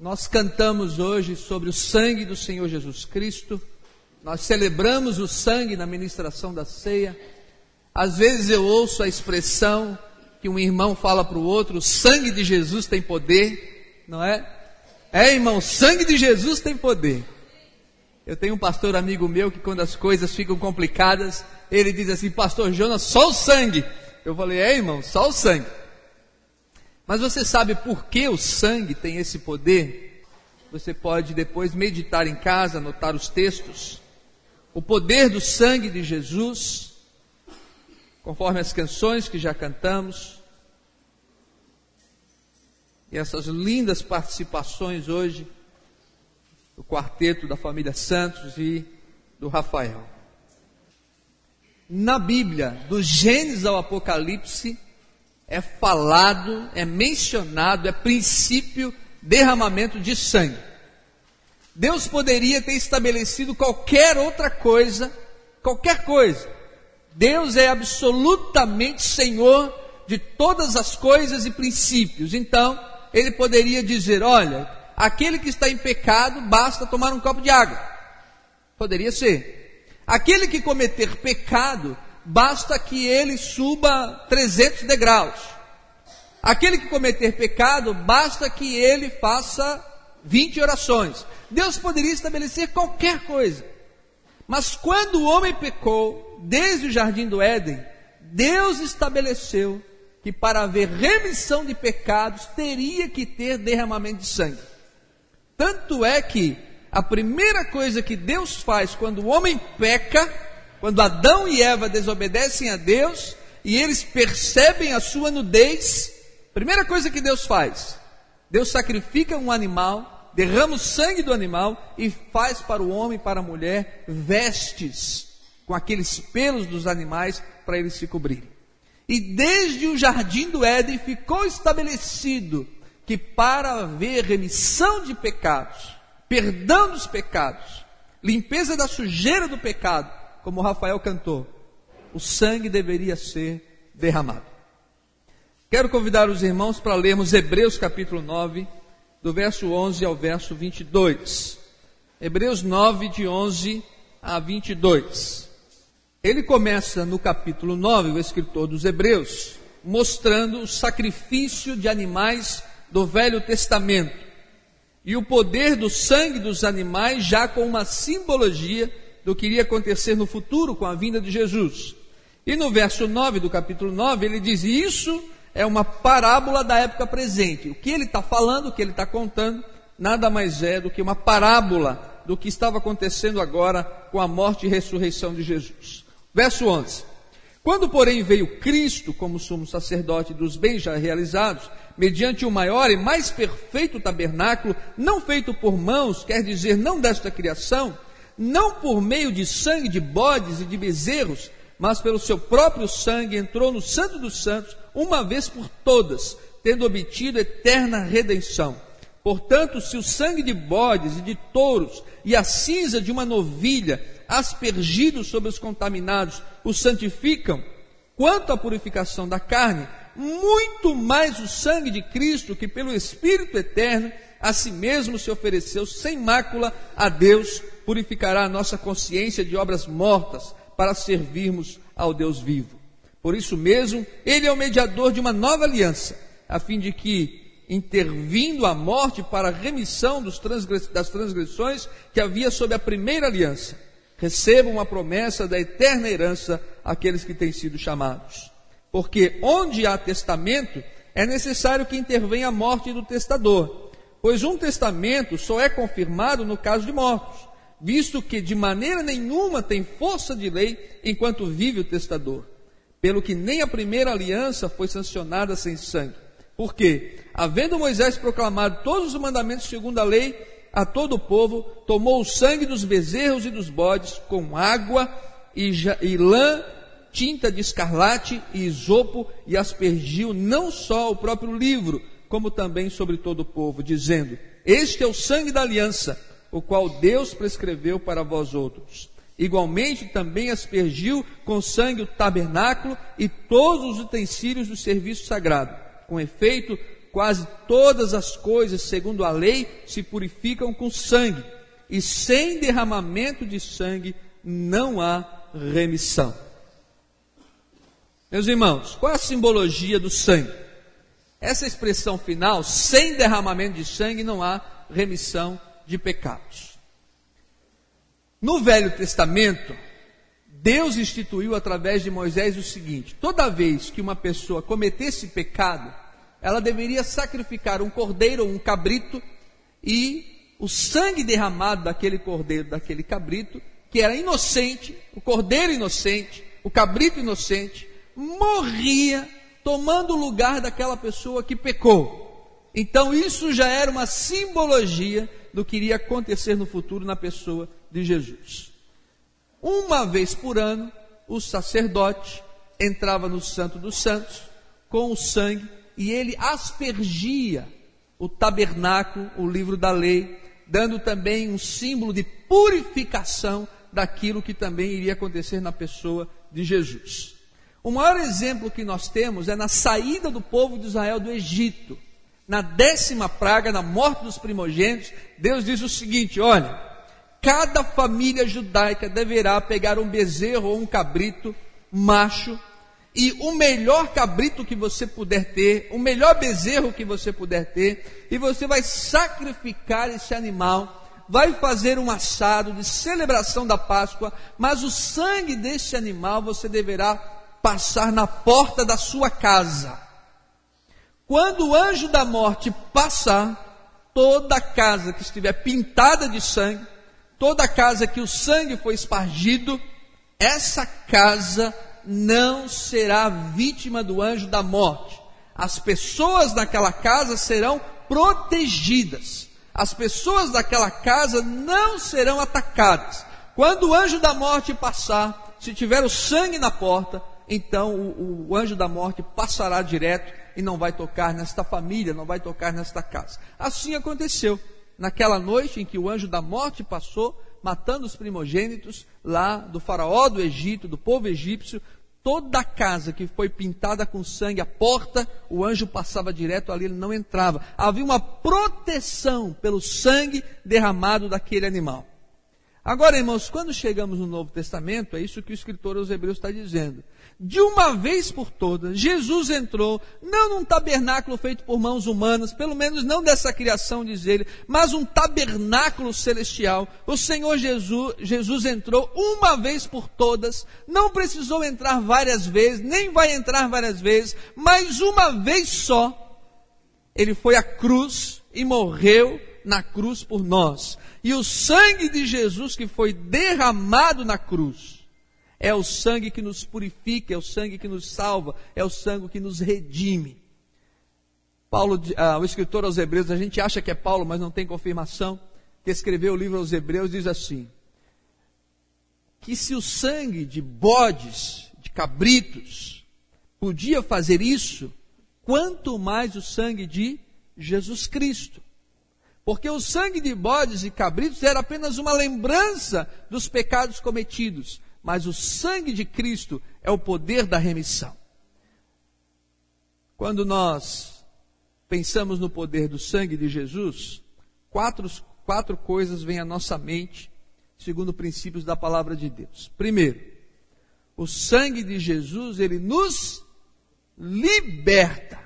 Nós cantamos hoje sobre o sangue do Senhor Jesus Cristo, nós celebramos o sangue na ministração da ceia. Às vezes eu ouço a expressão que um irmão fala para o outro: o sangue de Jesus tem poder, não é? É, irmão, o sangue de Jesus tem poder. Eu tenho um pastor amigo meu que, quando as coisas ficam complicadas, ele diz assim: Pastor Jonas, só o sangue. Eu falei: É, irmão, só o sangue. Mas você sabe por que o sangue tem esse poder? Você pode depois meditar em casa, anotar os textos. O poder do sangue de Jesus, conforme as canções que já cantamos, e essas lindas participações hoje do quarteto da família Santos e do Rafael. Na Bíblia, do Gênesis ao Apocalipse, é falado, é mencionado, é princípio derramamento de sangue. Deus poderia ter estabelecido qualquer outra coisa, qualquer coisa. Deus é absolutamente Senhor de todas as coisas e princípios. Então, ele poderia dizer: olha, aquele que está em pecado, basta tomar um copo de água. Poderia ser. Aquele que cometer pecado, basta que ele suba 300 degraus. Aquele que cometer pecado, basta que ele faça 20 orações. Deus poderia estabelecer qualquer coisa. Mas quando o homem pecou, desde o jardim do Éden, Deus estabeleceu que para haver remissão de pecados teria que ter derramamento de sangue. Tanto é que a primeira coisa que Deus faz quando o homem peca quando Adão e Eva desobedecem a Deus e eles percebem a sua nudez, primeira coisa que Deus faz, Deus sacrifica um animal, derrama o sangue do animal e faz para o homem e para a mulher vestes com aqueles pelos dos animais para eles se cobrirem. E desde o jardim do Éden ficou estabelecido que para haver remissão de pecados, perdão dos pecados, limpeza da sujeira do pecado, como Rafael cantou, o sangue deveria ser derramado. Quero convidar os irmãos para lermos Hebreus capítulo 9, do verso 11 ao verso 22. Hebreus 9, de 11 a 22. Ele começa no capítulo 9, o escritor dos Hebreus, mostrando o sacrifício de animais do Velho Testamento e o poder do sangue dos animais, já com uma simbologia do que iria acontecer no futuro com a vinda de Jesus. E no verso 9 do capítulo 9, ele diz: Isso é uma parábola da época presente. O que ele está falando, o que ele está contando, nada mais é do que uma parábola do que estava acontecendo agora com a morte e ressurreição de Jesus. Verso 11: Quando, porém, veio Cristo como sumo sacerdote dos bens já realizados, mediante o maior e mais perfeito tabernáculo, não feito por mãos, quer dizer, não desta criação, não por meio de sangue de bodes e de bezerros, mas pelo seu próprio sangue entrou no Santo dos Santos, uma vez por todas, tendo obtido eterna redenção. Portanto, se o sangue de bodes e de touros e a cinza de uma novilha, aspergidos sobre os contaminados, os santificam, quanto à purificação da carne, muito mais o sangue de Cristo, que pelo Espírito eterno a si mesmo se ofereceu sem mácula a Deus, purificará a nossa consciência de obras mortas para servirmos ao Deus vivo. Por isso mesmo, ele é o mediador de uma nova aliança, a fim de que, intervindo a morte para a remissão transgress das transgressões que havia sob a primeira aliança, recebam a promessa da eterna herança àqueles que têm sido chamados. Porque onde há testamento, é necessário que intervenha a morte do testador pois um testamento só é confirmado no caso de mortos, visto que de maneira nenhuma tem força de lei enquanto vive o testador, pelo que nem a primeira aliança foi sancionada sem sangue. Porque, havendo Moisés proclamado todos os mandamentos segundo a lei a todo o povo, tomou o sangue dos bezerros e dos bodes com água e, e lã, tinta de escarlate e isopo e aspergiu não só o próprio livro, como também sobre todo o povo, dizendo: Este é o sangue da aliança, o qual Deus prescreveu para vós outros. Igualmente também aspergiu com sangue o tabernáculo e todos os utensílios do serviço sagrado. Com efeito, quase todas as coisas, segundo a lei, se purificam com sangue, e sem derramamento de sangue não há remissão. Meus irmãos, qual é a simbologia do sangue? Essa expressão final, sem derramamento de sangue não há remissão de pecados. No Velho Testamento, Deus instituiu através de Moisés o seguinte: toda vez que uma pessoa cometesse pecado, ela deveria sacrificar um cordeiro ou um cabrito e o sangue derramado daquele cordeiro, daquele cabrito, que era inocente, o cordeiro inocente, o cabrito inocente, morria tomando o lugar daquela pessoa que pecou. Então isso já era uma simbologia do que iria acontecer no futuro na pessoa de Jesus. Uma vez por ano, o sacerdote entrava no Santo dos Santos com o sangue e ele aspergia o tabernáculo, o livro da lei, dando também um símbolo de purificação daquilo que também iria acontecer na pessoa de Jesus. O maior exemplo que nós temos é na saída do povo de Israel do Egito. Na décima praga, na morte dos primogênitos, Deus diz o seguinte: olha, cada família judaica deverá pegar um bezerro ou um cabrito macho e o melhor cabrito que você puder ter, o melhor bezerro que você puder ter, e você vai sacrificar esse animal, vai fazer um assado de celebração da Páscoa, mas o sangue desse animal você deverá passar na porta da sua casa. Quando o anjo da morte passar, toda casa que estiver pintada de sangue, toda casa que o sangue foi espargido, essa casa não será vítima do anjo da morte. As pessoas daquela casa serão protegidas. As pessoas daquela casa não serão atacadas. Quando o anjo da morte passar, se tiver o sangue na porta, então o, o, anjo da morte passará direto e não vai tocar nesta família, não vai tocar nesta casa. Assim aconteceu. Naquela noite em que o anjo da morte passou, matando os primogênitos lá do faraó do Egito, do povo egípcio, toda a casa que foi pintada com sangue, a porta, o anjo passava direto ali, ele não entrava. Havia uma proteção pelo sangue derramado daquele animal. Agora, irmãos, quando chegamos no Novo Testamento, é isso que o escritor aos Hebreus está dizendo. De uma vez por todas, Jesus entrou, não num tabernáculo feito por mãos humanas, pelo menos não dessa criação, diz ele, mas um tabernáculo celestial. O Senhor Jesus, Jesus entrou uma vez por todas, não precisou entrar várias vezes, nem vai entrar várias vezes, mas uma vez só, ele foi à cruz e morreu na cruz por nós. E o sangue de Jesus que foi derramado na cruz é o sangue que nos purifica, é o sangue que nos salva, é o sangue que nos redime. Paulo, ah, o escritor aos Hebreus, a gente acha que é Paulo, mas não tem confirmação, que escreveu o livro aos Hebreus, diz assim: que se o sangue de bodes, de cabritos, podia fazer isso, quanto mais o sangue de Jesus Cristo. Porque o sangue de bodes e cabritos era apenas uma lembrança dos pecados cometidos, mas o sangue de Cristo é o poder da remissão. Quando nós pensamos no poder do sangue de Jesus, quatro, quatro coisas vêm à nossa mente, segundo princípios da palavra de Deus. Primeiro, o sangue de Jesus, ele nos liberta.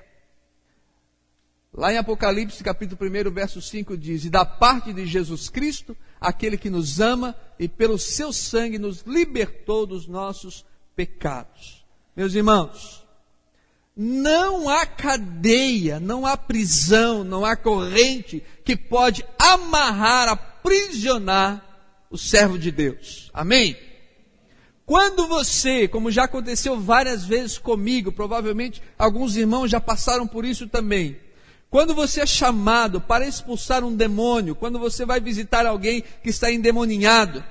Lá em Apocalipse, capítulo 1, verso 5 diz: E da parte de Jesus Cristo, aquele que nos ama e pelo seu sangue nos libertou dos nossos pecados. Meus irmãos, não há cadeia, não há prisão, não há corrente que pode amarrar, aprisionar o servo de Deus. Amém? Quando você, como já aconteceu várias vezes comigo, provavelmente alguns irmãos já passaram por isso também, quando você é chamado para expulsar um demônio, quando você vai visitar alguém que está endemoninhado,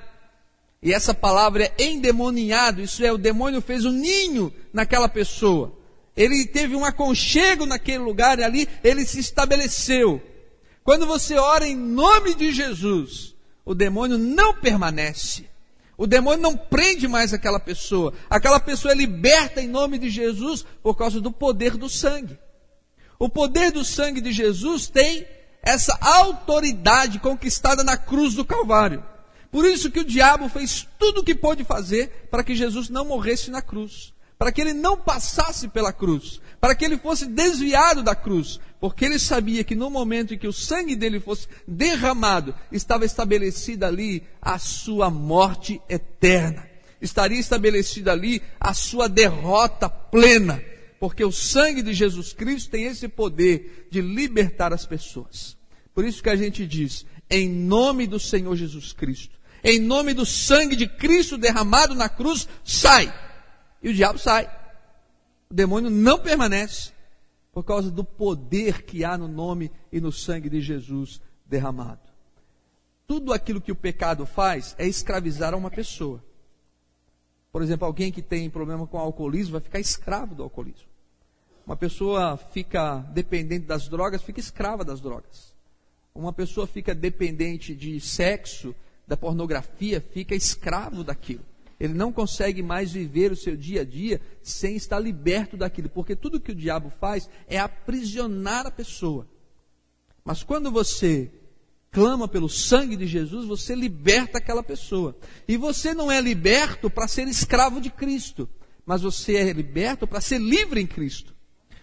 e essa palavra é endemoninhado, isso é, o demônio fez um ninho naquela pessoa. Ele teve um aconchego naquele lugar e ali ele se estabeleceu. Quando você ora em nome de Jesus, o demônio não permanece. O demônio não prende mais aquela pessoa. Aquela pessoa é liberta em nome de Jesus por causa do poder do sangue. O poder do sangue de Jesus tem essa autoridade conquistada na cruz do Calvário. Por isso que o diabo fez tudo o que pôde fazer para que Jesus não morresse na cruz, para que ele não passasse pela cruz, para que ele fosse desviado da cruz, porque ele sabia que no momento em que o sangue dele fosse derramado, estava estabelecida ali a sua morte eterna. Estaria estabelecida ali a sua derrota plena, porque o sangue de Jesus Cristo tem esse poder de libertar as pessoas. Por isso que a gente diz, em nome do Senhor Jesus Cristo, em nome do sangue de Cristo derramado na cruz, sai. E o diabo sai. O demônio não permanece por causa do poder que há no nome e no sangue de Jesus derramado. Tudo aquilo que o pecado faz é escravizar uma pessoa. Por exemplo, alguém que tem problema com alcoolismo vai ficar escravo do alcoolismo. Uma pessoa fica dependente das drogas, fica escrava das drogas. Uma pessoa fica dependente de sexo, da pornografia, fica escravo daquilo. Ele não consegue mais viver o seu dia a dia sem estar liberto daquilo, porque tudo que o diabo faz é aprisionar a pessoa. Mas quando você clama pelo sangue de Jesus, você liberta aquela pessoa. E você não é liberto para ser escravo de Cristo, mas você é liberto para ser livre em Cristo.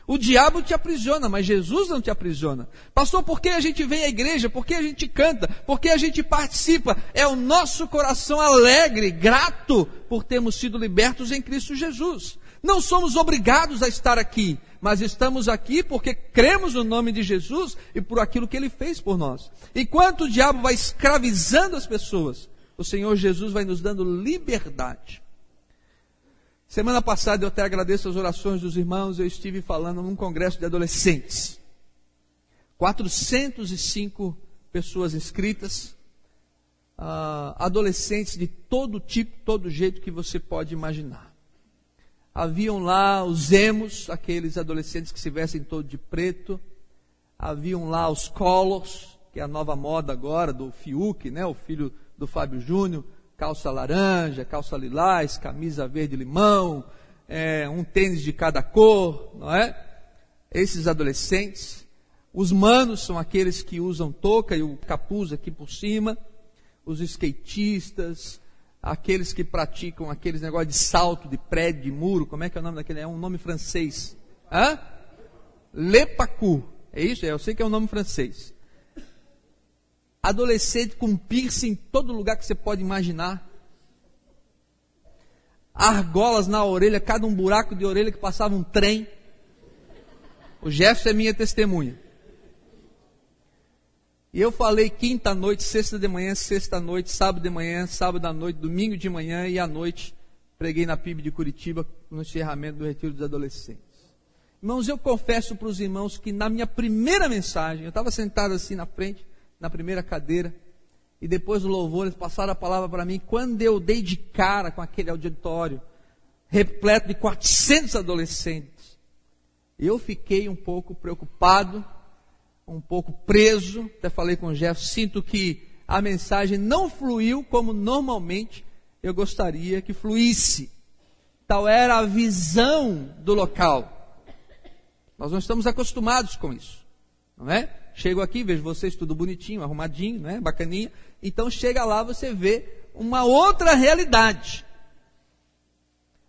O diabo te aprisiona, mas Jesus não te aprisiona. Pastor, por que a gente vem à igreja? Por que a gente canta? Por que a gente participa? É o nosso coração alegre, grato por termos sido libertos em Cristo Jesus. Não somos obrigados a estar aqui, mas estamos aqui porque cremos no nome de Jesus e por aquilo que ele fez por nós. Enquanto o diabo vai escravizando as pessoas, o Senhor Jesus vai nos dando liberdade. Semana passada eu até agradeço as orações dos irmãos, eu estive falando num congresso de adolescentes. 405 pessoas inscritas, uh, adolescentes de todo tipo, todo jeito que você pode imaginar. Haviam lá os emos, aqueles adolescentes que se vestem todo de preto. Haviam lá os colors, que é a nova moda agora do Fiuk, né, o filho do Fábio Júnior calça laranja, calça lilás, camisa verde limão, é, um tênis de cada cor, não é? Esses adolescentes. Os manos são aqueles que usam touca e o capuz aqui por cima. Os skatistas, aqueles que praticam aqueles negócios de salto, de prédio, de muro, como é que é o nome daquele? É um nome francês. Hã? Lepacu. É isso? É, eu sei que é um nome francês adolescente com piercing em todo lugar que você pode imaginar. Argolas na orelha, cada um buraco de orelha que passava um trem. O Jefferson é minha testemunha. E eu falei quinta noite, sexta de manhã, sexta noite, sábado de manhã, sábado à noite, domingo de manhã e à noite preguei na PIB de Curitiba no encerramento do Retiro dos Adolescentes. Irmãos, eu confesso para os irmãos que na minha primeira mensagem, eu estava sentado assim na frente, na primeira cadeira. E depois do louvor, eles passaram a palavra para mim. Quando eu dei de cara com aquele auditório, repleto de 400 adolescentes, eu fiquei um pouco preocupado, um pouco preso. Até falei com o Jeff, sinto que a mensagem não fluiu como normalmente eu gostaria que fluísse. Tal era a visão do local. Nós não estamos acostumados com isso, não é? Chego aqui, vejo vocês tudo bonitinho, arrumadinho, né? Bacaninha. Então chega lá, você vê uma outra realidade.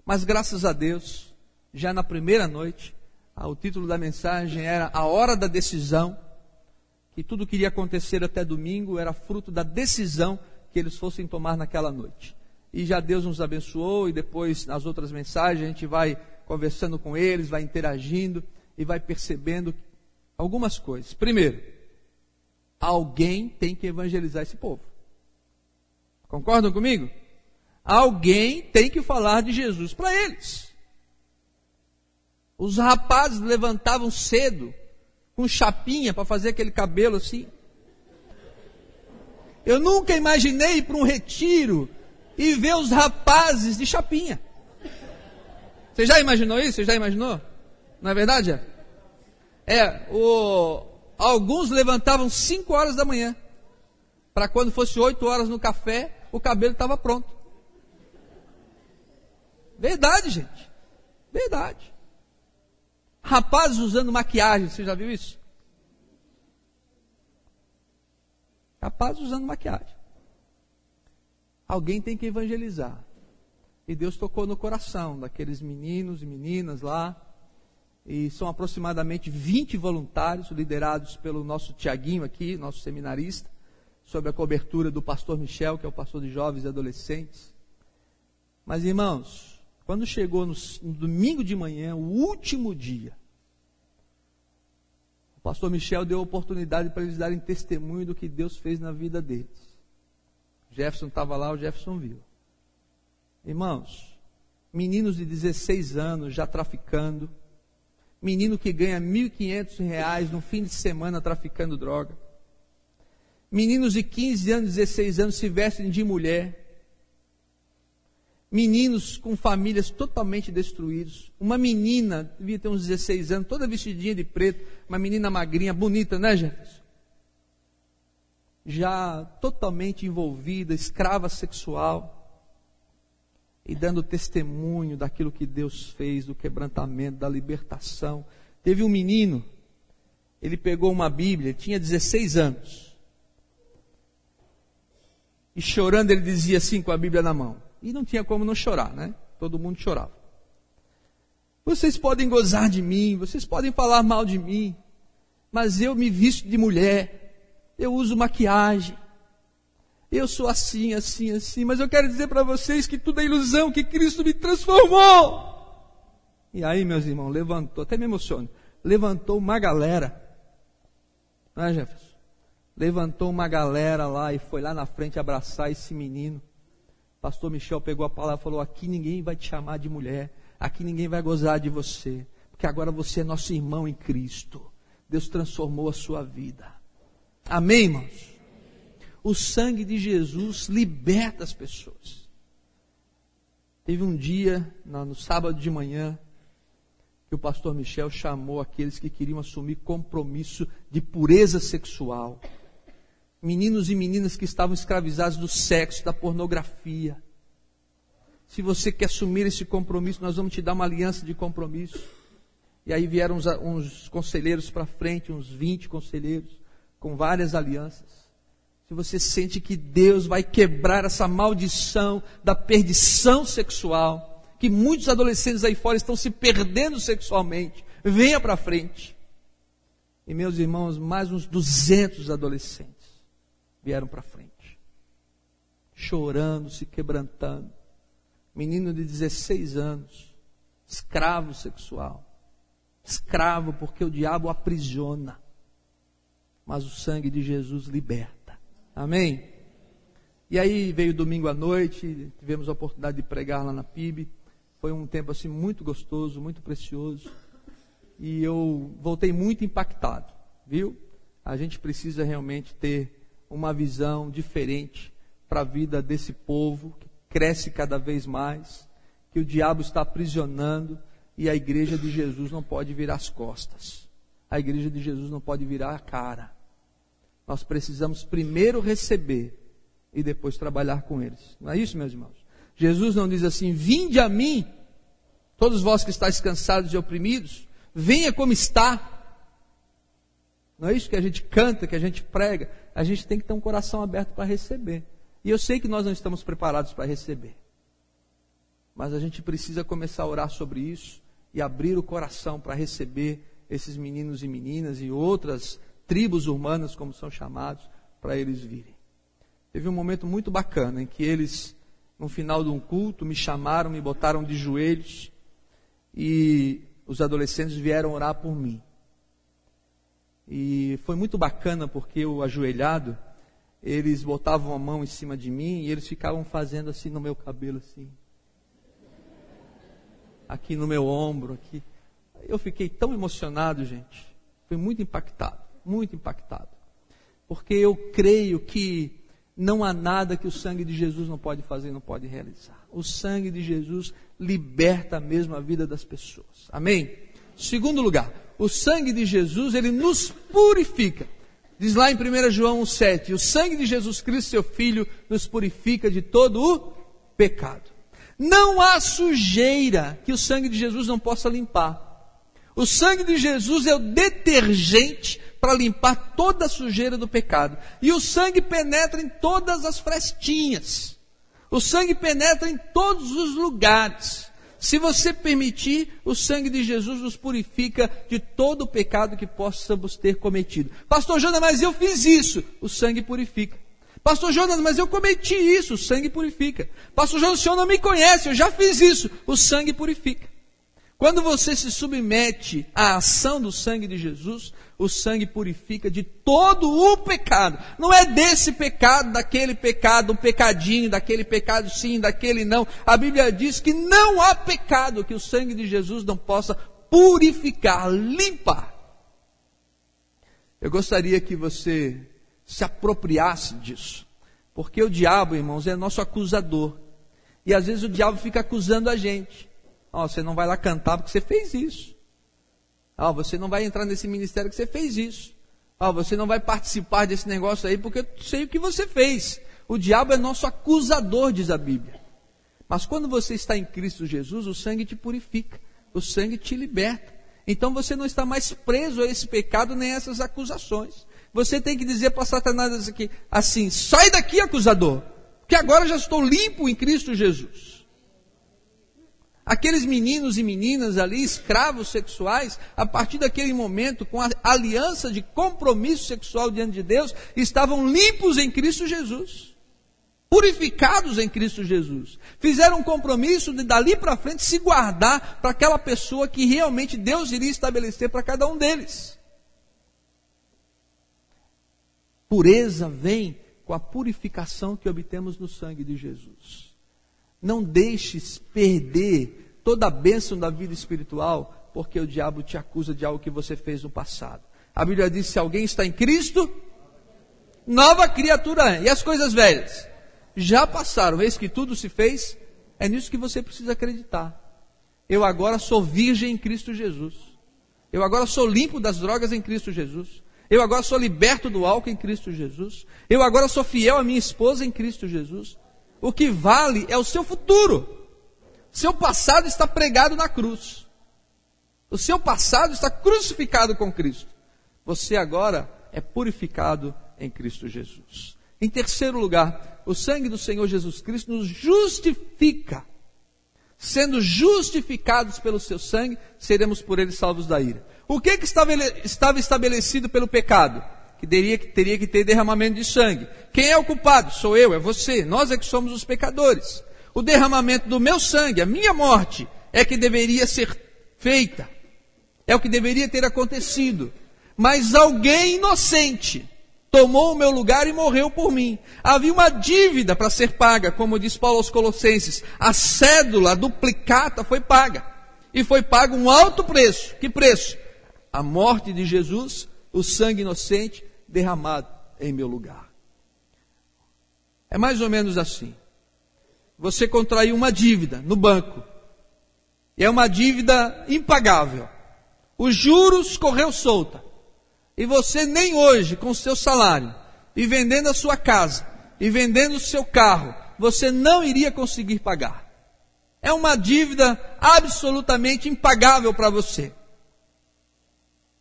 Mas graças a Deus, já na primeira noite, ah, o título da mensagem era A Hora da Decisão, que tudo que iria acontecer até domingo era fruto da decisão que eles fossem tomar naquela noite. E já Deus nos abençoou, e depois nas outras mensagens a gente vai conversando com eles, vai interagindo e vai percebendo algumas coisas. Primeiro, alguém tem que evangelizar esse povo. Concordam comigo? Alguém tem que falar de Jesus para eles. Os rapazes levantavam cedo, com chapinha para fazer aquele cabelo assim. Eu nunca imaginei ir para um retiro e ver os rapazes de chapinha. Você já imaginou isso? Você já imaginou? Não é verdade? É, o, alguns levantavam 5 horas da manhã. Para quando fosse 8 horas no café, o cabelo estava pronto. Verdade, gente. Verdade. Rapazes usando maquiagem, você já viu isso? Rapazes usando maquiagem. Alguém tem que evangelizar. E Deus tocou no coração daqueles meninos e meninas lá. E são aproximadamente 20 voluntários, liderados pelo nosso Tiaguinho aqui, nosso seminarista, sob a cobertura do pastor Michel, que é o pastor de jovens e adolescentes. Mas, irmãos, quando chegou no, no domingo de manhã, o último dia, o pastor Michel deu a oportunidade para eles darem testemunho do que Deus fez na vida deles. Jefferson estava lá, o Jefferson viu. Irmãos, meninos de 16 anos já traficando, menino que ganha R$ 1.500 no fim de semana traficando droga, meninos de 15 anos, 16 anos se vestem de mulher, meninos com famílias totalmente destruídos, uma menina, devia ter uns 16 anos, toda vestidinha de preto, uma menina magrinha, bonita, né, Jefferson? Já totalmente envolvida, escrava sexual, e dando testemunho daquilo que Deus fez, do quebrantamento, da libertação. Teve um menino, ele pegou uma Bíblia, tinha 16 anos. E chorando, ele dizia assim com a Bíblia na mão. E não tinha como não chorar, né? Todo mundo chorava. Vocês podem gozar de mim, vocês podem falar mal de mim, mas eu me visto de mulher, eu uso maquiagem, eu sou assim, assim, assim, mas eu quero dizer para vocês que tudo é ilusão, que Cristo me transformou. E aí, meus irmãos, levantou, até me emociono, levantou uma galera, não é, Jefferson? Levantou uma galera lá e foi lá na frente abraçar esse menino. Pastor Michel pegou a palavra e falou: Aqui ninguém vai te chamar de mulher, aqui ninguém vai gozar de você, porque agora você é nosso irmão em Cristo. Deus transformou a sua vida. Amém, irmãos? O sangue de Jesus liberta as pessoas. Teve um dia, no sábado de manhã, que o pastor Michel chamou aqueles que queriam assumir compromisso de pureza sexual. Meninos e meninas que estavam escravizados do sexo, da pornografia. Se você quer assumir esse compromisso, nós vamos te dar uma aliança de compromisso. E aí vieram uns, uns conselheiros para frente, uns 20 conselheiros, com várias alianças que você sente que Deus vai quebrar essa maldição da perdição sexual, que muitos adolescentes aí fora estão se perdendo sexualmente, venha para frente. E meus irmãos, mais uns 200 adolescentes vieram para frente, chorando, se quebrantando. Menino de 16 anos, escravo sexual, escravo porque o diabo aprisiona, mas o sangue de Jesus liberta. Amém? E aí veio domingo à noite, tivemos a oportunidade de pregar lá na PIB. Foi um tempo assim muito gostoso, muito precioso. E eu voltei muito impactado, viu? A gente precisa realmente ter uma visão diferente para a vida desse povo que cresce cada vez mais, que o diabo está aprisionando e a igreja de Jesus não pode virar as costas. A igreja de Jesus não pode virar a cara. Nós precisamos primeiro receber e depois trabalhar com eles. Não é isso, meus irmãos? Jesus não diz assim: Vinde a mim, todos vós que estáis cansados e oprimidos, venha como está. Não é isso que a gente canta, que a gente prega. A gente tem que ter um coração aberto para receber. E eu sei que nós não estamos preparados para receber. Mas a gente precisa começar a orar sobre isso e abrir o coração para receber esses meninos e meninas e outras tribos humanas, como são chamados, para eles virem. Teve um momento muito bacana em que eles, no final de um culto, me chamaram, me botaram de joelhos e os adolescentes vieram orar por mim. E foi muito bacana porque eu ajoelhado, eles botavam a mão em cima de mim e eles ficavam fazendo assim no meu cabelo assim. Aqui no meu ombro, aqui. Eu fiquei tão emocionado, gente. Fui muito impactado muito impactado. Porque eu creio que não há nada que o sangue de Jesus não pode fazer, não pode realizar. O sangue de Jesus liberta mesmo a vida das pessoas. Amém? Segundo lugar, o sangue de Jesus, ele nos purifica. Diz lá em 1 João 1,7: O sangue de Jesus Cristo, seu Filho, nos purifica de todo o pecado. Não há sujeira que o sangue de Jesus não possa limpar. O sangue de Jesus é o detergente para limpar toda a sujeira do pecado. E o sangue penetra em todas as frestinhas. O sangue penetra em todos os lugares. Se você permitir, o sangue de Jesus nos purifica de todo o pecado que possamos ter cometido. Pastor Jonas, mas eu fiz isso. O sangue purifica. Pastor Jonas, mas eu cometi isso. O sangue purifica. Pastor Jonas, o senhor não me conhece. Eu já fiz isso. O sangue purifica. Quando você se submete à ação do sangue de Jesus, o sangue purifica de todo o pecado. Não é desse pecado, daquele pecado, um pecadinho, daquele pecado sim, daquele não. A Bíblia diz que não há pecado que o sangue de Jesus não possa purificar, limpar. Eu gostaria que você se apropriasse disso. Porque o diabo, irmãos, é nosso acusador. E às vezes o diabo fica acusando a gente. Ó, oh, você não vai lá cantar porque você fez isso. Oh, você não vai entrar nesse ministério porque você fez isso. Oh, você não vai participar desse negócio aí porque eu sei o que você fez. O diabo é nosso acusador, diz a Bíblia. Mas quando você está em Cristo Jesus, o sangue te purifica, o sangue te liberta. Então você não está mais preso a esse pecado nem a essas acusações. Você tem que dizer para Satanás aqui, assim: sai daqui, acusador, que agora já estou limpo em Cristo Jesus. Aqueles meninos e meninas ali, escravos sexuais, a partir daquele momento, com a aliança de compromisso sexual diante de Deus, estavam limpos em Cristo Jesus. Purificados em Cristo Jesus. Fizeram um compromisso de dali para frente se guardar para aquela pessoa que realmente Deus iria estabelecer para cada um deles. Pureza vem com a purificação que obtemos no sangue de Jesus. Não deixes perder toda a bênção da vida espiritual, porque o diabo te acusa de algo que você fez no passado. A Bíblia diz: se alguém está em Cristo, nova criatura é. E as coisas velhas já passaram, eis que tudo se fez. É nisso que você precisa acreditar. Eu agora sou virgem em Cristo Jesus. Eu agora sou limpo das drogas em Cristo Jesus. Eu agora sou liberto do álcool em Cristo Jesus. Eu agora sou fiel à minha esposa em Cristo Jesus. O que vale é o seu futuro. Seu passado está pregado na cruz. O seu passado está crucificado com Cristo. Você agora é purificado em Cristo Jesus. Em terceiro lugar, o sangue do Senhor Jesus Cristo nos justifica. Sendo justificados pelo seu sangue, seremos por ele salvos da ira. O que, que estava estabelecido pelo pecado? Que teria, que teria que ter derramamento de sangue. Quem é o culpado? Sou eu, é você. Nós é que somos os pecadores. O derramamento do meu sangue, a minha morte, é que deveria ser feita. É o que deveria ter acontecido. Mas alguém inocente tomou o meu lugar e morreu por mim. Havia uma dívida para ser paga, como diz Paulo aos Colossenses. A cédula, a duplicata foi paga. E foi pago um alto preço. Que preço? A morte de Jesus, o sangue inocente derramado em meu lugar. É mais ou menos assim. Você contraiu uma dívida no banco. E é uma dívida impagável. Os juros correu solta. E você nem hoje, com seu salário, e vendendo a sua casa, e vendendo o seu carro, você não iria conseguir pagar. É uma dívida absolutamente impagável para você.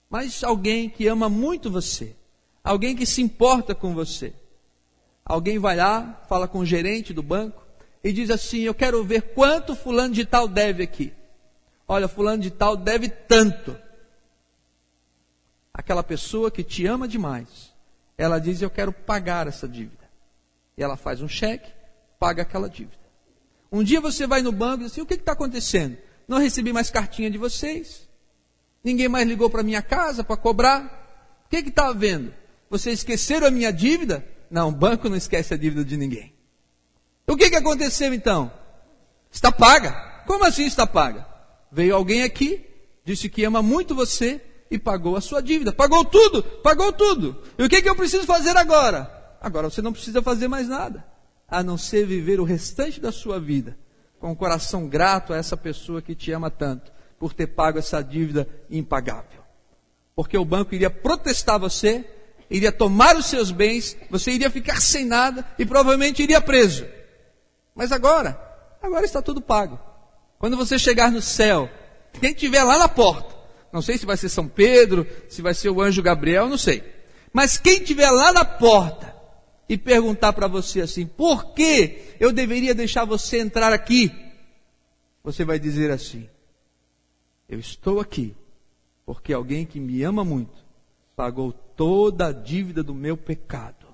Mas alguém que ama muito você, alguém que se importa com você. Alguém vai lá, fala com o gerente do banco e diz assim: Eu quero ver quanto fulano de tal deve aqui. Olha, fulano de tal deve tanto. Aquela pessoa que te ama demais, ela diz: Eu quero pagar essa dívida. E ela faz um cheque, paga aquela dívida. Um dia você vai no banco e diz assim: O que está acontecendo? Não recebi mais cartinha de vocês. Ninguém mais ligou para minha casa para cobrar. O que está havendo? Vocês esqueceram a minha dívida? Não, o banco não esquece a dívida de ninguém. O que, que aconteceu então? Está paga. Como assim está paga? Veio alguém aqui, disse que ama muito você e pagou a sua dívida. Pagou tudo, pagou tudo. E o que, que eu preciso fazer agora? Agora você não precisa fazer mais nada, a não ser viver o restante da sua vida com o coração grato a essa pessoa que te ama tanto, por ter pago essa dívida impagável. Porque o banco iria protestar você iria tomar os seus bens, você iria ficar sem nada e provavelmente iria preso. Mas agora, agora está tudo pago. Quando você chegar no céu, quem estiver lá na porta, Não sei se vai ser São Pedro, se vai ser o anjo Gabriel, não sei. Mas quem estiver lá na porta e perguntar para você assim: por que eu deveria deixar você entrar aqui? Você vai dizer assim: eu estou aqui porque alguém que me ama muito pagou toda a dívida do meu pecado.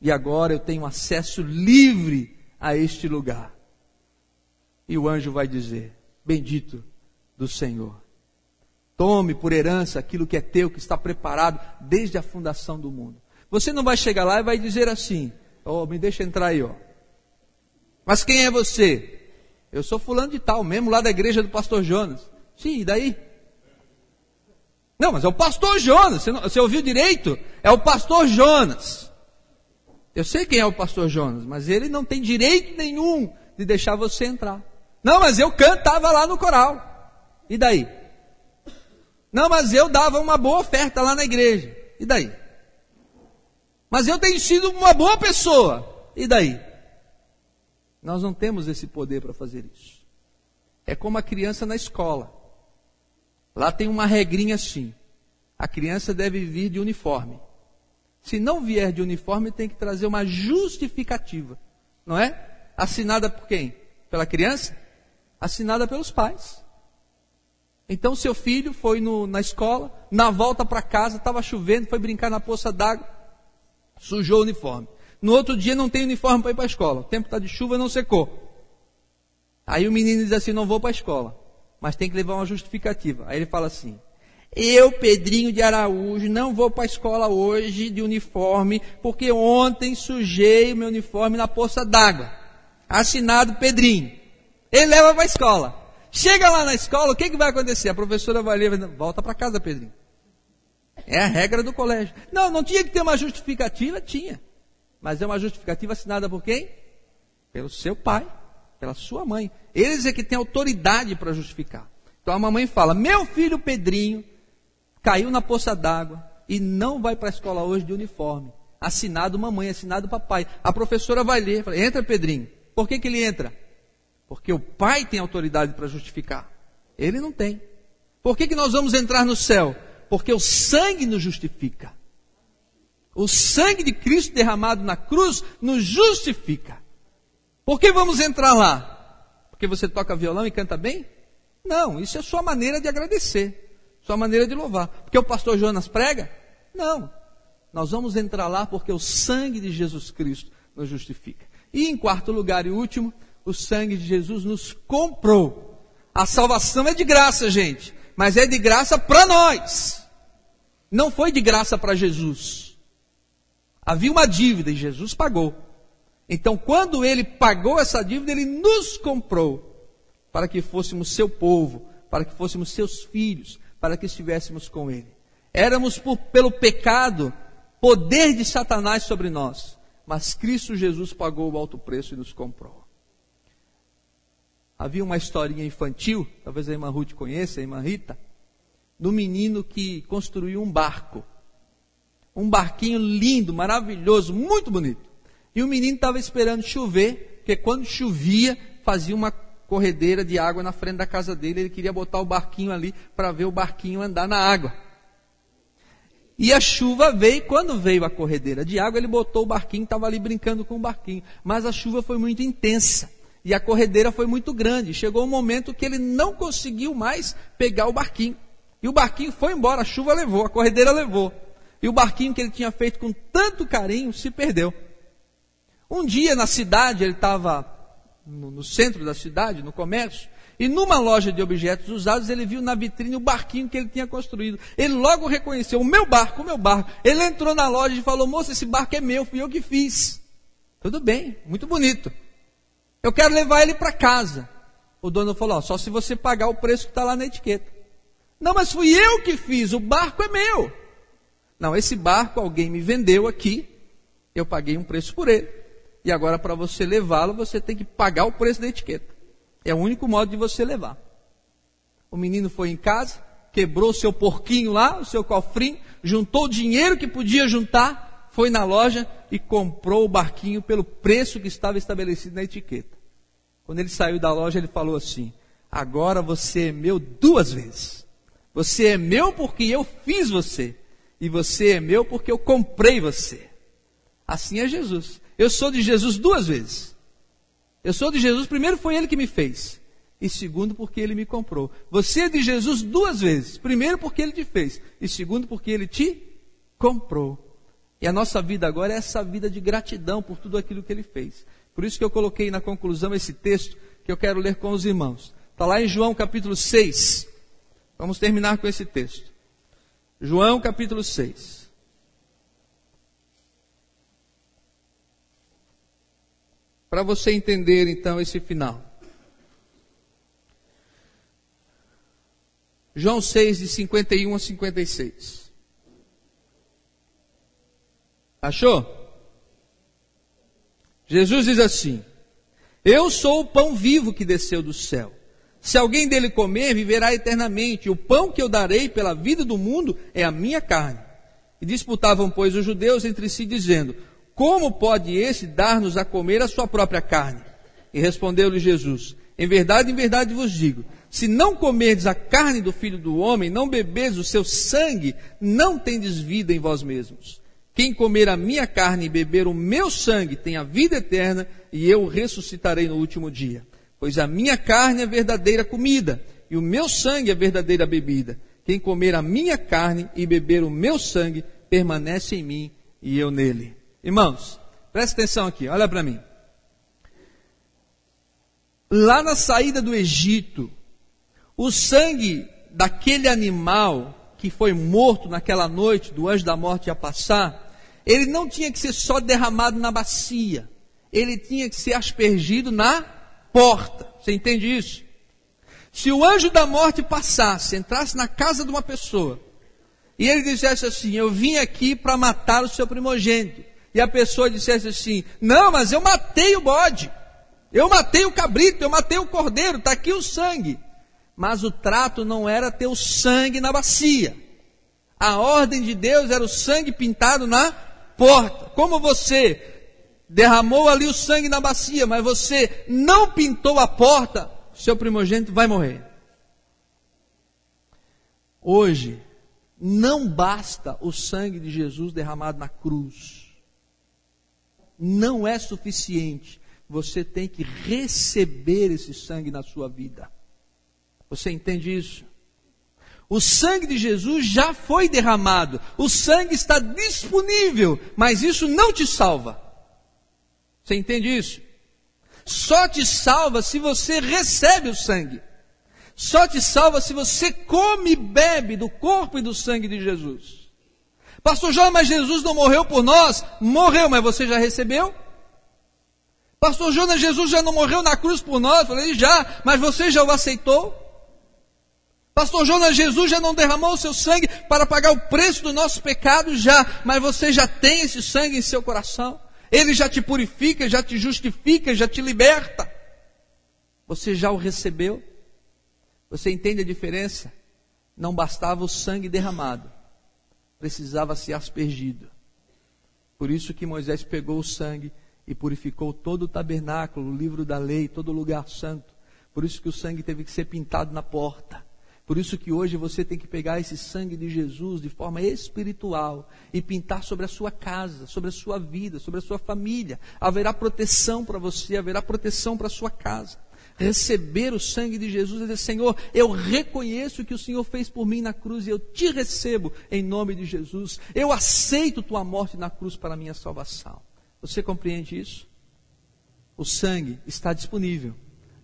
E agora eu tenho acesso livre a este lugar. E o anjo vai dizer: Bendito do Senhor. Tome por herança aquilo que é teu, que está preparado desde a fundação do mundo. Você não vai chegar lá e vai dizer assim: Oh, me deixa entrar aí, ó. Mas quem é você? Eu sou fulano de tal, mesmo lá da igreja do pastor Jonas. Sim, e daí? Não, mas é o pastor Jonas. Você, não, você ouviu direito? É o pastor Jonas. Eu sei quem é o pastor Jonas, mas ele não tem direito nenhum de deixar você entrar. Não, mas eu cantava lá no coral. E daí? Não, mas eu dava uma boa oferta lá na igreja. E daí? Mas eu tenho sido uma boa pessoa. E daí? Nós não temos esse poder para fazer isso. É como a criança na escola. Lá tem uma regrinha assim. A criança deve vir de uniforme. Se não vier de uniforme, tem que trazer uma justificativa. Não é? Assinada por quem? Pela criança? Assinada pelos pais. Então seu filho foi no, na escola, na volta para casa, estava chovendo, foi brincar na poça d'água, sujou o uniforme. No outro dia não tem uniforme para ir para a escola. O tempo está de chuva não secou. Aí o menino diz assim: não vou para a escola, mas tem que levar uma justificativa. Aí ele fala assim: eu, Pedrinho de Araújo, não vou para a escola hoje de uniforme, porque ontem sujei o meu uniforme na poça d'água. Assinado Pedrinho. Ele leva para a escola. Chega lá na escola, o que, que vai acontecer? A professora vai ler, volta para casa, Pedrinho. É a regra do colégio. Não, não tinha que ter uma justificativa? Tinha. Mas é uma justificativa assinada por quem? Pelo seu pai, pela sua mãe. Eles é que têm autoridade para justificar. Então a mamãe fala: Meu filho Pedrinho caiu na poça d'água e não vai para a escola hoje de uniforme. Assinado mamãe, assinado papai. A professora vai ler, fala, entra Pedrinho. Por que, que ele entra? Porque o pai tem autoridade para justificar. Ele não tem. Por que, que nós vamos entrar no céu? Porque o sangue nos justifica. O sangue de Cristo derramado na cruz nos justifica. Por que vamos entrar lá? Porque você toca violão e canta bem? Não, isso é sua maneira de agradecer, sua maneira de louvar. Porque o pastor Jonas prega? Não. Nós vamos entrar lá porque o sangue de Jesus Cristo nos justifica. E em quarto lugar e último, o sangue de Jesus nos comprou. A salvação é de graça, gente, mas é de graça para nós. Não foi de graça para Jesus. Havia uma dívida e Jesus pagou. Então, quando ele pagou essa dívida, ele nos comprou para que fôssemos seu povo, para que fôssemos seus filhos, para que estivéssemos com ele. Éramos por, pelo pecado, poder de Satanás sobre nós, mas Cristo Jesus pagou o alto preço e nos comprou. Havia uma historinha infantil, talvez a irmã Ruth conheça, a irmã Rita, do menino que construiu um barco. Um barquinho lindo, maravilhoso, muito bonito. E o menino estava esperando chover, porque quando chovia, fazia uma corredeira de água na frente da casa dele. Ele queria botar o barquinho ali para ver o barquinho andar na água. E a chuva veio, quando veio a corredeira de água, ele botou o barquinho, estava ali brincando com o barquinho. Mas a chuva foi muito intensa. E a corredeira foi muito grande. Chegou um momento que ele não conseguiu mais pegar o barquinho. E o barquinho foi embora, a chuva levou, a corredeira levou. E o barquinho que ele tinha feito com tanto carinho se perdeu. Um dia na cidade, ele estava no, no, centro da cidade, no comércio, e numa loja de objetos usados, ele viu na vitrine o barquinho que ele tinha construído. Ele logo reconheceu: o meu barco, o meu barco. Ele entrou na loja e falou: moça, esse barco é meu, fui eu que fiz. Tudo bem, muito bonito. Eu quero levar ele para casa. O dono falou: só se você pagar o preço que está lá na etiqueta. Não, mas fui eu que fiz, o barco é meu. Não, esse barco alguém me vendeu aqui, eu paguei um preço por ele. E agora, para você levá-lo, você tem que pagar o preço da etiqueta. É o único modo de você levar. O menino foi em casa, quebrou o seu porquinho lá, o seu cofrinho, juntou o dinheiro que podia juntar, foi na loja e comprou o barquinho pelo preço que estava estabelecido na etiqueta. Quando ele saiu da loja, ele falou assim: Agora você é meu duas vezes. Você é meu porque eu fiz você. E você é meu porque eu comprei você. Assim é Jesus. Eu sou de Jesus duas vezes. Eu sou de Jesus, primeiro foi ele que me fez. E segundo, porque ele me comprou. Você é de Jesus duas vezes. Primeiro, porque ele te fez. E segundo, porque ele te comprou. E a nossa vida agora é essa vida de gratidão por tudo aquilo que ele fez. Por isso que eu coloquei na conclusão esse texto que eu quero ler com os irmãos. Está lá em João capítulo 6. Vamos terminar com esse texto. João capítulo 6. Para você entender então esse final. João 6, de 51 a 56. Achou? Jesus diz assim: Eu sou o pão vivo que desceu do céu. Se alguém dele comer, viverá eternamente. O pão que eu darei pela vida do mundo é a minha carne. E disputavam, pois, os judeus entre si, dizendo: Como pode esse dar-nos a comer a sua própria carne? E respondeu-lhe Jesus: Em verdade, em verdade vos digo: se não comerdes a carne do filho do homem, não bebedes o seu sangue, não tendes vida em vós mesmos. Quem comer a minha carne e beber o meu sangue tem a vida eterna, e eu ressuscitarei no último dia. Pois a minha carne é verdadeira comida, e o meu sangue é verdadeira bebida. Quem comer a minha carne e beber o meu sangue, permanece em mim e eu nele. Irmãos, presta atenção aqui, olha para mim. Lá na saída do Egito, o sangue daquele animal que foi morto naquela noite, do anjo da morte ia passar, ele não tinha que ser só derramado na bacia, ele tinha que ser aspergido na porta. Você entende isso? Se o anjo da morte passasse, entrasse na casa de uma pessoa, e ele dissesse assim: Eu vim aqui para matar o seu primogênito, e a pessoa dissesse assim: Não, mas eu matei o bode, eu matei o cabrito, eu matei o cordeiro, está aqui o sangue mas o trato não era ter o sangue na bacia. A ordem de Deus era o sangue pintado na porta. Como você derramou ali o sangue na bacia, mas você não pintou a porta, seu primogênito vai morrer. Hoje, não basta o sangue de Jesus derramado na cruz. Não é suficiente. Você tem que receber esse sangue na sua vida. Você entende isso? O sangue de Jesus já foi derramado, o sangue está disponível, mas isso não te salva. Você entende isso? Só te salva se você recebe o sangue. Só te salva se você come e bebe do corpo e do sangue de Jesus. Pastor João, mas Jesus não morreu por nós? Morreu, mas você já recebeu? Pastor Jonas, Jesus já não morreu na cruz por nós? Falei, já, mas você já o aceitou? Pastor Jonas, Jesus já não derramou o seu sangue para pagar o preço do nosso pecado já, mas você já tem esse sangue em seu coração. Ele já te purifica, já te justifica, já te liberta. Você já o recebeu? Você entende a diferença? Não bastava o sangue derramado, precisava ser aspergido. Por isso que Moisés pegou o sangue e purificou todo o tabernáculo, o livro da lei, todo o lugar santo. Por isso que o sangue teve que ser pintado na porta. Por isso que hoje você tem que pegar esse sangue de Jesus de forma espiritual e pintar sobre a sua casa, sobre a sua vida, sobre a sua família. Haverá proteção para você, haverá proteção para a sua casa. Receber o sangue de Jesus e dizer, Senhor, eu reconheço o que o Senhor fez por mim na cruz e eu te recebo em nome de Jesus. Eu aceito tua morte na cruz para a minha salvação. Você compreende isso? O sangue está disponível,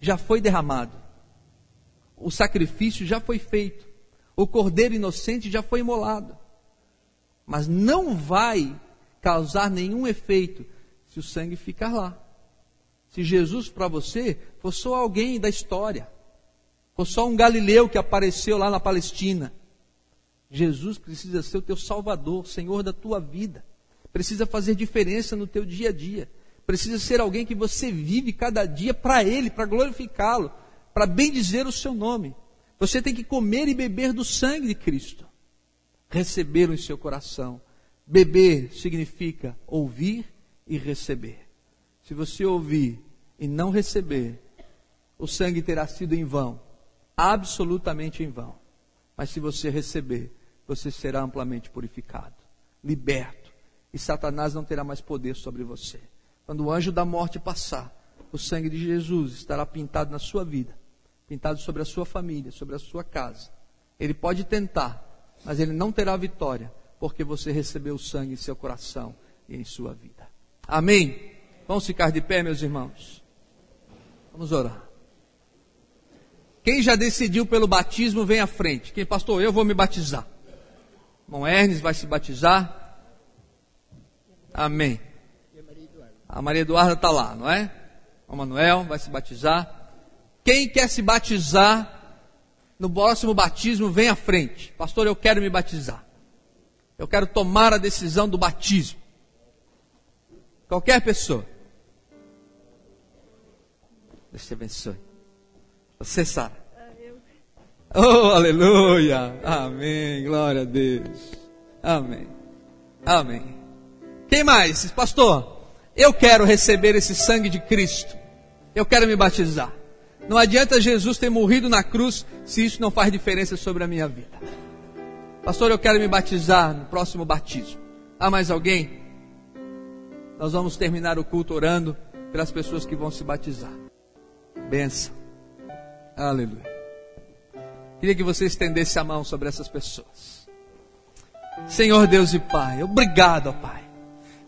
já foi derramado o sacrifício já foi feito, o cordeiro inocente já foi imolado. Mas não vai causar nenhum efeito se o sangue ficar lá. Se Jesus para você for só alguém da história, for só um galileu que apareceu lá na Palestina. Jesus precisa ser o teu salvador, Senhor da tua vida. Precisa fazer diferença no teu dia a dia. Precisa ser alguém que você vive cada dia para Ele, para glorificá-lo para bendizer o seu nome. Você tem que comer e beber do sangue de Cristo. Recebê-lo em seu coração. Beber significa ouvir e receber. Se você ouvir e não receber, o sangue terá sido em vão absolutamente em vão. Mas se você receber, você será amplamente purificado, liberto, e Satanás não terá mais poder sobre você. Quando o anjo da morte passar, o sangue de Jesus estará pintado na sua vida, pintado sobre a sua família, sobre a sua casa. Ele pode tentar, mas ele não terá vitória, porque você recebeu o sangue em seu coração e em sua vida. Amém? Vamos ficar de pé, meus irmãos. Vamos orar. Quem já decidiu pelo batismo, vem à frente. Quem, pastor, eu vou me batizar. Irmão Ernest vai se batizar. Amém. A Maria Eduarda está lá, não é? O Manuel vai se batizar. Quem quer se batizar no próximo batismo, vem à frente. Pastor, eu quero me batizar. Eu quero tomar a decisão do batismo. Qualquer pessoa. Deus te abençoe. Você, Sara. Oh, aleluia. Amém. Glória a Deus. Amém. Amém. Quem mais? Pastor, eu quero receber esse sangue de Cristo. Eu quero me batizar. Não adianta Jesus ter morrido na cruz se isso não faz diferença sobre a minha vida. Pastor, eu quero me batizar no próximo batismo. Há mais alguém? Nós vamos terminar o culto orando pelas pessoas que vão se batizar. Benção. Aleluia. Queria que você estendesse a mão sobre essas pessoas. Senhor Deus e Pai, obrigado, Pai.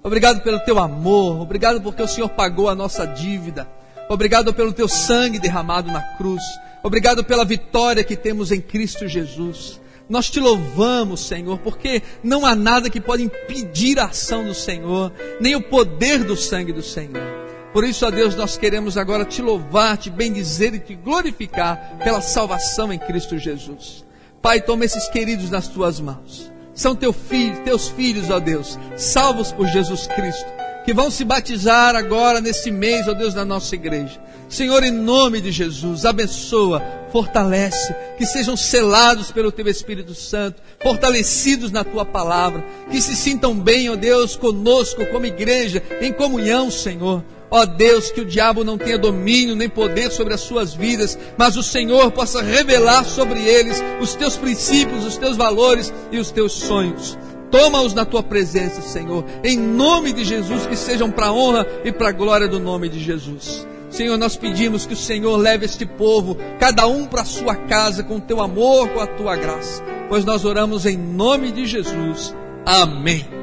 Obrigado pelo teu amor, obrigado porque o Senhor pagou a nossa dívida. Obrigado pelo teu sangue derramado na cruz. Obrigado pela vitória que temos em Cristo Jesus. Nós te louvamos, Senhor, porque não há nada que pode impedir a ação do Senhor, nem o poder do sangue do Senhor. Por isso, ó Deus, nós queremos agora te louvar, te bendizer e te glorificar pela salvação em Cristo Jesus. Pai, toma esses queridos nas tuas mãos. São teu filho, teus filhos, ó Deus, salvos por Jesus Cristo que vão se batizar agora nesse mês, ó Deus, na nossa igreja. Senhor, em nome de Jesus, abençoa, fortalece, que sejam selados pelo Teu Espírito Santo, fortalecidos na Tua palavra, que se sintam bem, ó Deus, conosco, como igreja, em comunhão, Senhor. Ó Deus, que o diabo não tenha domínio nem poder sobre as suas vidas, mas o Senhor possa revelar sobre eles os teus princípios, os teus valores e os teus sonhos. Toma-os na tua presença, Senhor, em nome de Jesus, que sejam para a honra e para a glória do nome de Jesus. Senhor, nós pedimos que o Senhor leve este povo, cada um para a sua casa, com o teu amor, com a tua graça, pois nós oramos em nome de Jesus. Amém.